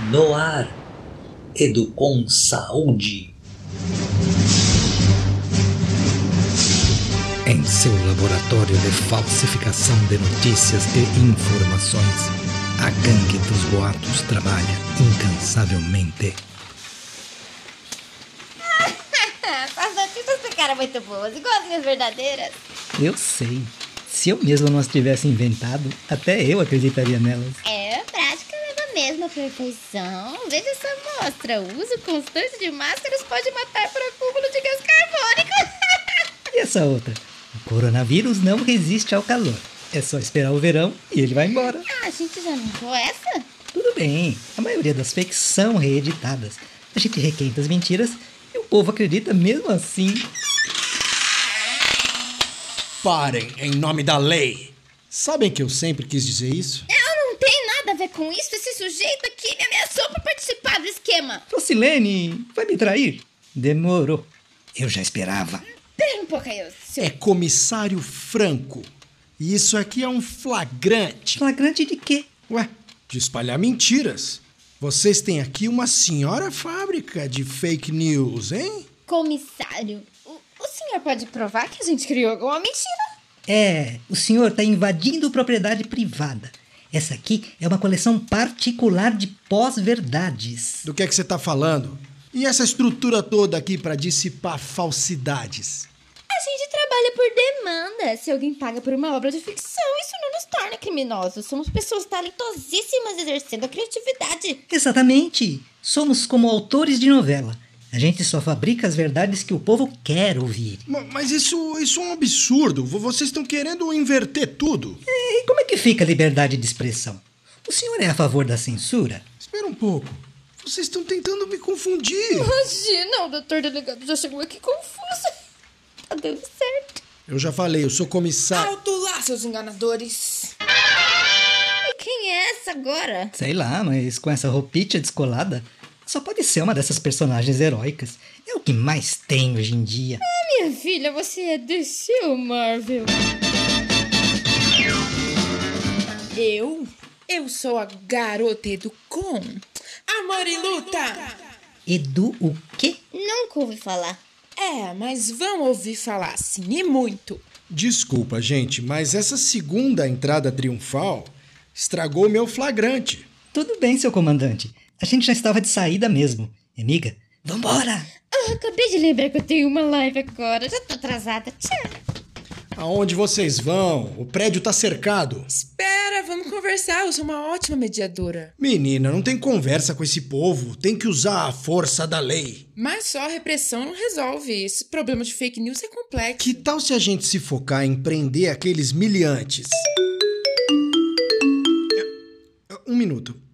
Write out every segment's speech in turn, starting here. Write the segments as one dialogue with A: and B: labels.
A: No ar, Educom Saúde.
B: Em seu laboratório de falsificação de notícias e informações, a gangue dos boatos trabalha incansavelmente.
C: As notícias ficaram muito boas, igualzinhas verdadeiras.
B: Eu sei. Se eu mesmo não as tivesse inventado, até eu acreditaria nelas.
C: É, prática leva mesmo à perfeição. Veja essa amostra. O uso constante de máscaras pode matar por acúmulo de gás carbônico.
B: E essa outra? O coronavírus não resiste ao calor. É só esperar o verão e ele vai embora.
C: Ah, a gente já não viu essa?
B: Tudo bem, a maioria das fakes são reeditadas. A gente requenta as mentiras e o povo acredita mesmo assim.
D: Parem, em nome da lei. Sabem que eu sempre quis dizer isso?
C: Com isso. Esse sujeito aqui me ameaçou por participar do esquema.
B: Procilene, vai me trair? Demorou. Eu já esperava.
C: Pera um pouco aí, seu...
D: É comissário Franco. E isso aqui é um flagrante.
B: Flagrante de quê?
D: Ué, de espalhar mentiras. Vocês têm aqui uma senhora fábrica de fake news, hein?
C: Comissário, o, o senhor pode provar que a gente criou alguma mentira?
B: É, o senhor está invadindo propriedade privada. Essa aqui é uma coleção particular de pós-verdades.
D: Do que é que você está falando? E essa estrutura toda aqui para dissipar falsidades?
C: A gente trabalha por demanda. Se alguém paga por uma obra de ficção, isso não nos torna criminosos. Somos pessoas talentosíssimas exercendo a criatividade.
B: Exatamente. Somos como autores de novela. A gente só fabrica as verdades que o povo quer ouvir.
D: Ma- Mas isso, isso é um absurdo. Vo- Vocês estão querendo inverter tudo.
B: E como é que fica a liberdade de expressão? O senhor é a favor da censura?
D: Espera um pouco. Vocês estão tentando me confundir.
C: Imagina, o doutor delegado já chegou aqui confuso. Tá dando certo.
D: Eu já falei, eu sou comissário.
E: Alto lá, seus enganadores!
C: E quem é essa agora?
B: Sei lá, mas com essa roupinha descolada, só pode ser uma dessas personagens heróicas. É o que mais tem hoje em dia.
C: Minha filha, você é DC ou Marvel?
E: Eu? Eu sou a garota Educom. Amor e luta!
B: Edu o quê?
C: Nunca ouvi falar.
E: É, mas vão ouvir falar sim, e muito.
D: Desculpa, gente, mas essa segunda entrada triunfal estragou meu flagrante.
B: Tudo bem, seu comandante. A gente já estava de saída mesmo. Amiga, vambora!
C: Ah, acabei de lembrar que eu tenho uma live agora. Já tô atrasada. Tchau.
D: Aonde vocês vão? O prédio tá cercado.
E: Espera, vamos conversar. Eu sou uma ótima mediadora.
D: Menina, não tem conversa com esse povo. Tem que usar a força da lei.
E: Mas só a repressão não resolve. Esse problema de fake news é complexo.
D: Que tal se a gente se focar em prender aqueles miliantes? Um minuto.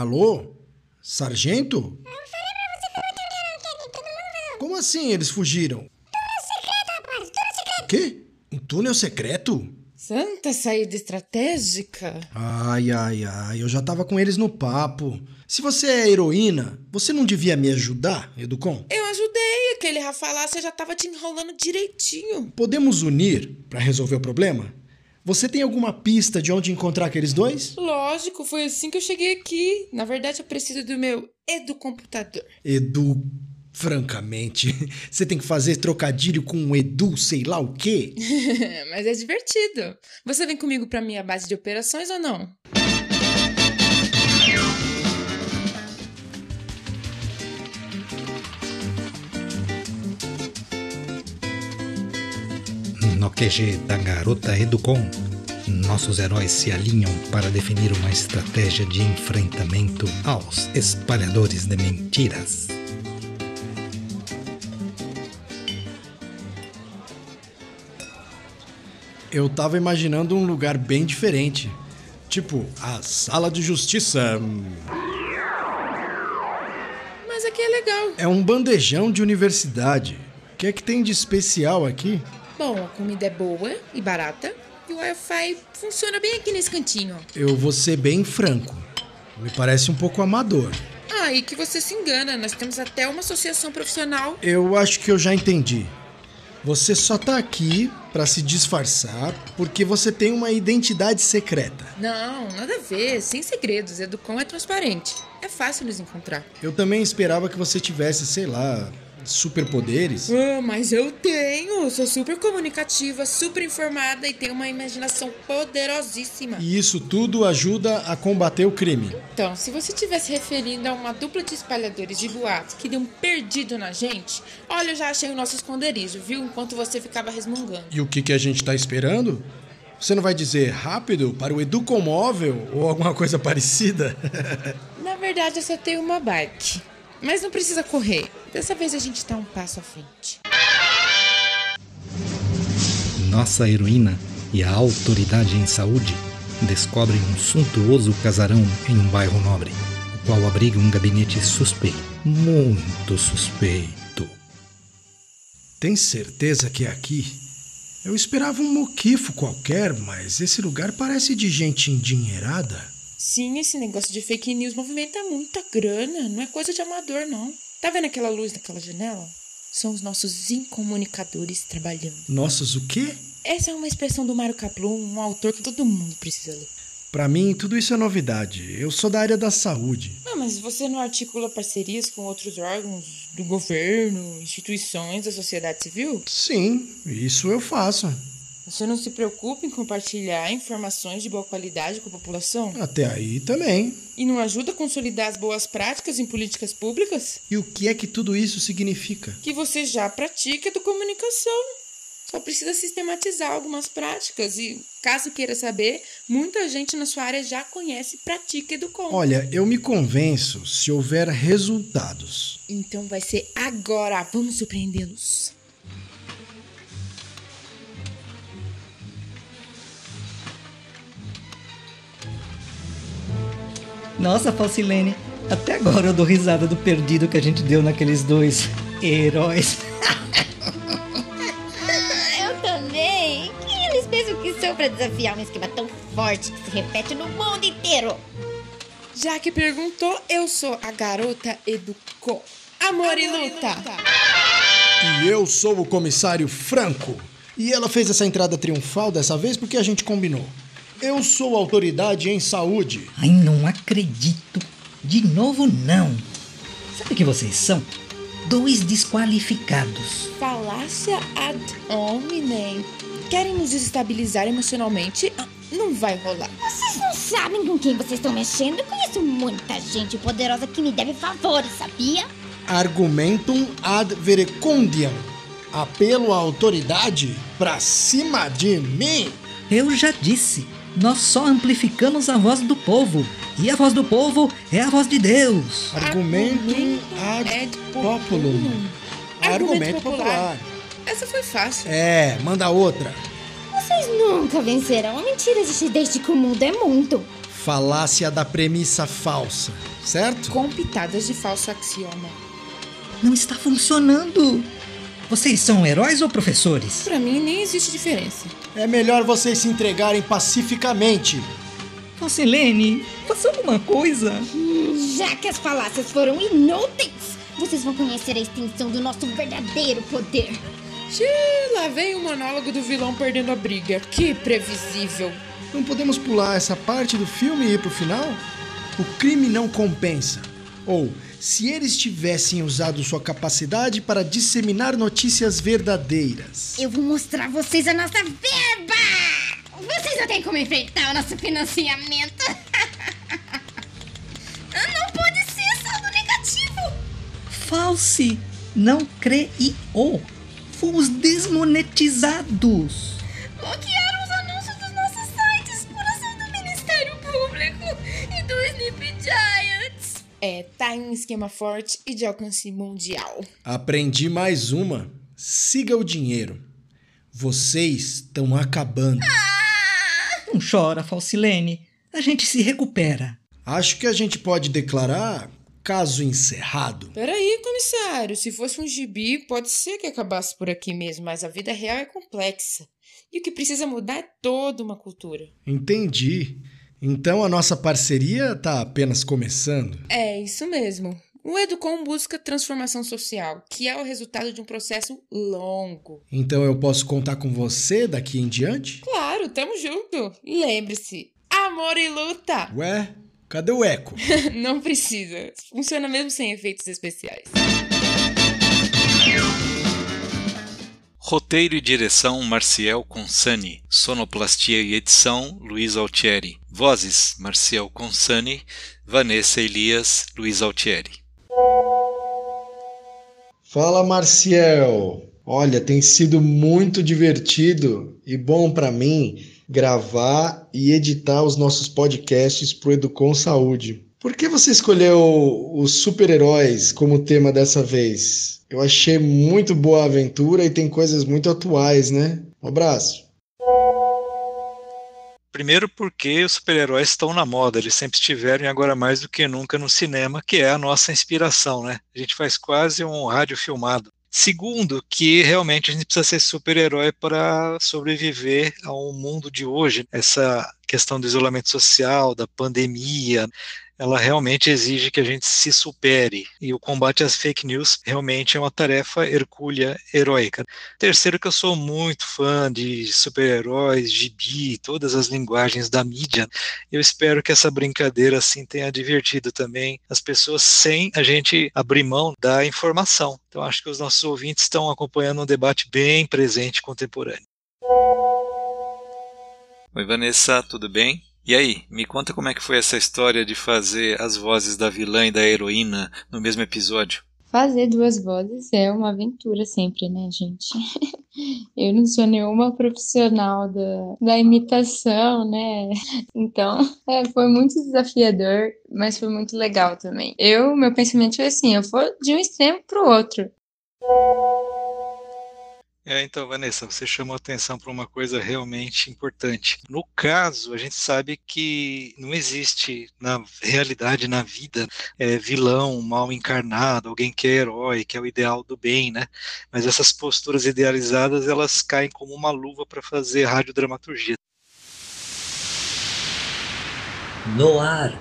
D: Alô? Sargento? Como assim eles fugiram? O quê? Um túnel secreto?
E: Santa saída estratégica?
D: Ai, ai, ai, eu já tava com eles no papo. Se você é heroína, você não devia me ajudar, Educom?
E: Eu ajudei. Aquele Rafa lá, você já tava te enrolando direitinho.
D: Podemos unir pra resolver o problema? Você tem alguma pista de onde encontrar aqueles dois?
E: Lógico, foi assim que eu cheguei aqui. Na verdade, eu preciso do meu educomputador.
D: Edu, francamente, você tem que fazer trocadilho com um Edu, sei lá o quê?
E: Mas é divertido. Você vem comigo pra minha base de operações ou não?
B: No QG da garota Educom, nossos heróis se alinham para definir uma estratégia de enfrentamento aos espalhadores de mentiras.
D: Eu tava imaginando um lugar bem diferente. Tipo, a sala de justiça.
E: Mas aqui é legal.
D: É um bandejão de universidade. O que é que tem de especial aqui?
E: Bom, a comida é boa e barata. E o Wi-Fi funciona bem aqui nesse cantinho.
D: Eu vou ser bem franco. Me parece um pouco amador.
E: Ah, e que você se engana. Nós temos até uma associação profissional.
D: Eu acho que eu já entendi. Você só tá aqui pra se disfarçar porque você tem uma identidade secreta.
E: Não, nada a ver. Sem segredos. Educom é transparente. É fácil nos encontrar.
D: Eu também esperava que você tivesse, sei lá, superpoderes.
E: Ah, mas eu tenho. Sou super comunicativa, super informada e tenho uma imaginação poderosíssima.
D: E isso tudo ajuda a combater o crime.
E: Então, se você estivesse referindo a uma dupla de espalhadores de boatos que deu um perdido na gente, olha, eu já achei o nosso esconderijo, viu? Enquanto você ficava resmungando.
D: E o que, que a gente tá esperando? Você não vai dizer rápido para o Educomóvel ou alguma coisa parecida?
E: Na verdade, eu só tenho uma bike. Mas não precisa correr. Dessa vez a gente tá um passo à frente.
F: Nossa heroína e a autoridade em saúde descobrem um suntuoso casarão em um bairro nobre, o qual abriga um gabinete suspeito, muito suspeito.
D: Tem certeza que é aqui? Eu esperava um moquifo qualquer, mas esse lugar parece de gente endinheirada.
E: Sim, esse negócio de fake news movimenta muita grana. Não é coisa de amador, não. Tá vendo aquela luz naquela janela? São os nossos incomunicadores trabalhando.
D: Nossos o quê?
E: Essa é uma expressão do Mário Kaplum, um autor que todo mundo precisa ler.
D: Pra mim, tudo isso é novidade. Eu sou da área da saúde.
E: Ah, mas você não articula parcerias com outros órgãos do governo, instituições da sociedade civil?
D: Sim, isso eu faço.
E: Você não se preocupa em compartilhar informações de boa qualidade com a população?
D: Até aí também.
E: E não ajuda a consolidar as boas práticas em políticas públicas?
D: E o que é que tudo isso significa?
E: Que você já pratica do comunicação. Só precisa sistematizar algumas práticas e, caso queira saber, muita gente na sua área já conhece e pratica Educom.
D: Olha, eu me convenço se houver resultados.
E: Então vai ser agora. Vamos surpreendê-los.
B: Nossa, Falsilene, até agora eu dou risada do perdido que a gente deu naqueles dois heróis.
C: Eu também. Quem eles pensam que são pra desafiar um esquema tão forte que se repete no mundo inteiro?
E: Já que perguntou, eu sou a garota Educom. Amor, e luta.
D: E eu sou o comissário Franco. E ela fez essa entrada triunfal dessa vez porque a gente combinou. Eu sou autoridade em saúde.
B: Ai, não acredito. De novo, não. Sabe o que vocês são? Dois desqualificados.
E: Falácia ad hominem. Querem nos desestabilizar emocionalmente? Ah, não vai rolar.
C: Vocês não sabem com quem vocês estão mexendo? Eu conheço muita gente poderosa que me deve favores, sabia?
D: Argumentum ad verecundiam. Apelo à autoridade pra cima de mim.
B: Eu já disse. Nós só amplificamos a voz do povo. E a voz do povo é a voz de Deus.
D: Argumentum ad
E: ad
D: populum. Argumento popular.
E: Essa foi fácil.
D: É, manda outra.
C: Vocês nunca vencerão. A mentira existe desde que o mundo é mundo.
D: Falácia da premissa falsa, certo?
E: Com pitadas de falso axioma.
B: Não está funcionando. Vocês são heróis ou professores?
E: Pra mim, nem existe diferença.
D: É melhor vocês se entregarem pacificamente.
B: Falsilene, faça alguma coisa.
C: Hum, Já que as falácias foram inúteis, vocês vão conhecer a extensão do nosso verdadeiro poder.
E: Xiii, lá vem o monólogo do vilão perdendo a briga. Que previsível.
D: Não podemos pular essa parte do filme e ir pro final? O crime não compensa. Ou, se eles tivessem usado sua capacidade para disseminar notícias verdadeiras.
C: Eu vou mostrar a vocês a nossa verba! Vocês não têm como enfrentar o nosso financiamento. não pode ser saldo negativo.
B: False, não creio. Fomos desmonetizados.
C: Bloquearam
E: É, tá em um esquema forte e de alcance mundial.
D: Aprendi mais uma. Siga o dinheiro. Vocês estão acabando.
B: Não chora, Falsilene. A gente se recupera.
D: Acho que a gente pode declarar caso encerrado.
E: Peraí, comissário. Se fosse um gibi, pode ser que acabasse por aqui mesmo, mas a vida real é complexa. E o que precisa mudar é toda uma cultura.
D: Entendi. Então a nossa parceria tá apenas começando.
E: É, isso mesmo. O Educom busca transformação social, que é o resultado de um processo longo.
D: Então eu posso contar com você daqui em diante?
E: Claro, tamo junto. Lembre-se, amor e luta.
D: Ué, cadê o eco?
E: Não precisa. Funciona mesmo sem efeitos especiais.
F: Roteiro e direção Marciel Consani. Sonoplastia e edição Luiz Altieri. Vozes Marciel Consani, Vanessa Elias, Luiz Altieri.
D: Fala, Marciel. Olha, tem sido muito divertido e bom para mim gravar e editar os nossos podcasts pro Educom Saúde. Por que você escolheu os super-heróis como tema dessa vez? Eu achei muito boa a aventura e tem coisas muito atuais, né? Um abraço.
F: Primeiro porque os super-heróis estão na moda, eles sempre estiveram e agora mais do que nunca no cinema, que é a nossa inspiração, né? A gente faz quase um rádio filmado. Segundo, que realmente a gente precisa ser super-herói para sobreviver ao mundo de hoje. Essa questão do isolamento social, da pandemia, ela realmente exige que a gente se supere. E o combate às fake news realmente é uma tarefa hercúlea heróica. Terceiro, que eu sou muito fã de super-heróis, gibi, todas as linguagens da mídia. Eu espero que essa brincadeira assim tenha divertido também as pessoas sem a gente abrir mão da informação. Então acho que os nossos ouvintes estão acompanhando um debate bem presente contemporâneo. Oi Vanessa, tudo bem? E aí, me conta como é que foi essa história de fazer as vozes da vilã e da heroína no mesmo episódio.
G: Fazer duas vozes é uma aventura sempre, né, gente? Eu não sou nenhuma profissional da, da imitação, né? Então, é, foi muito desafiador, mas foi muito legal também. Eu, meu pensamento foi assim, eu vou de um extremo para o outro.
F: É, então, Vanessa, você chamou atenção para uma coisa realmente importante. No caso, a gente sabe que não existe na realidade, na vida, é, vilão mal encarnado, alguém que é herói, que é o ideal do bem, né? Mas essas posturas idealizadas, elas caem como uma luva para fazer radiodramaturgia.
A: No ar,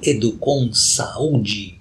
A: Educom Saúde.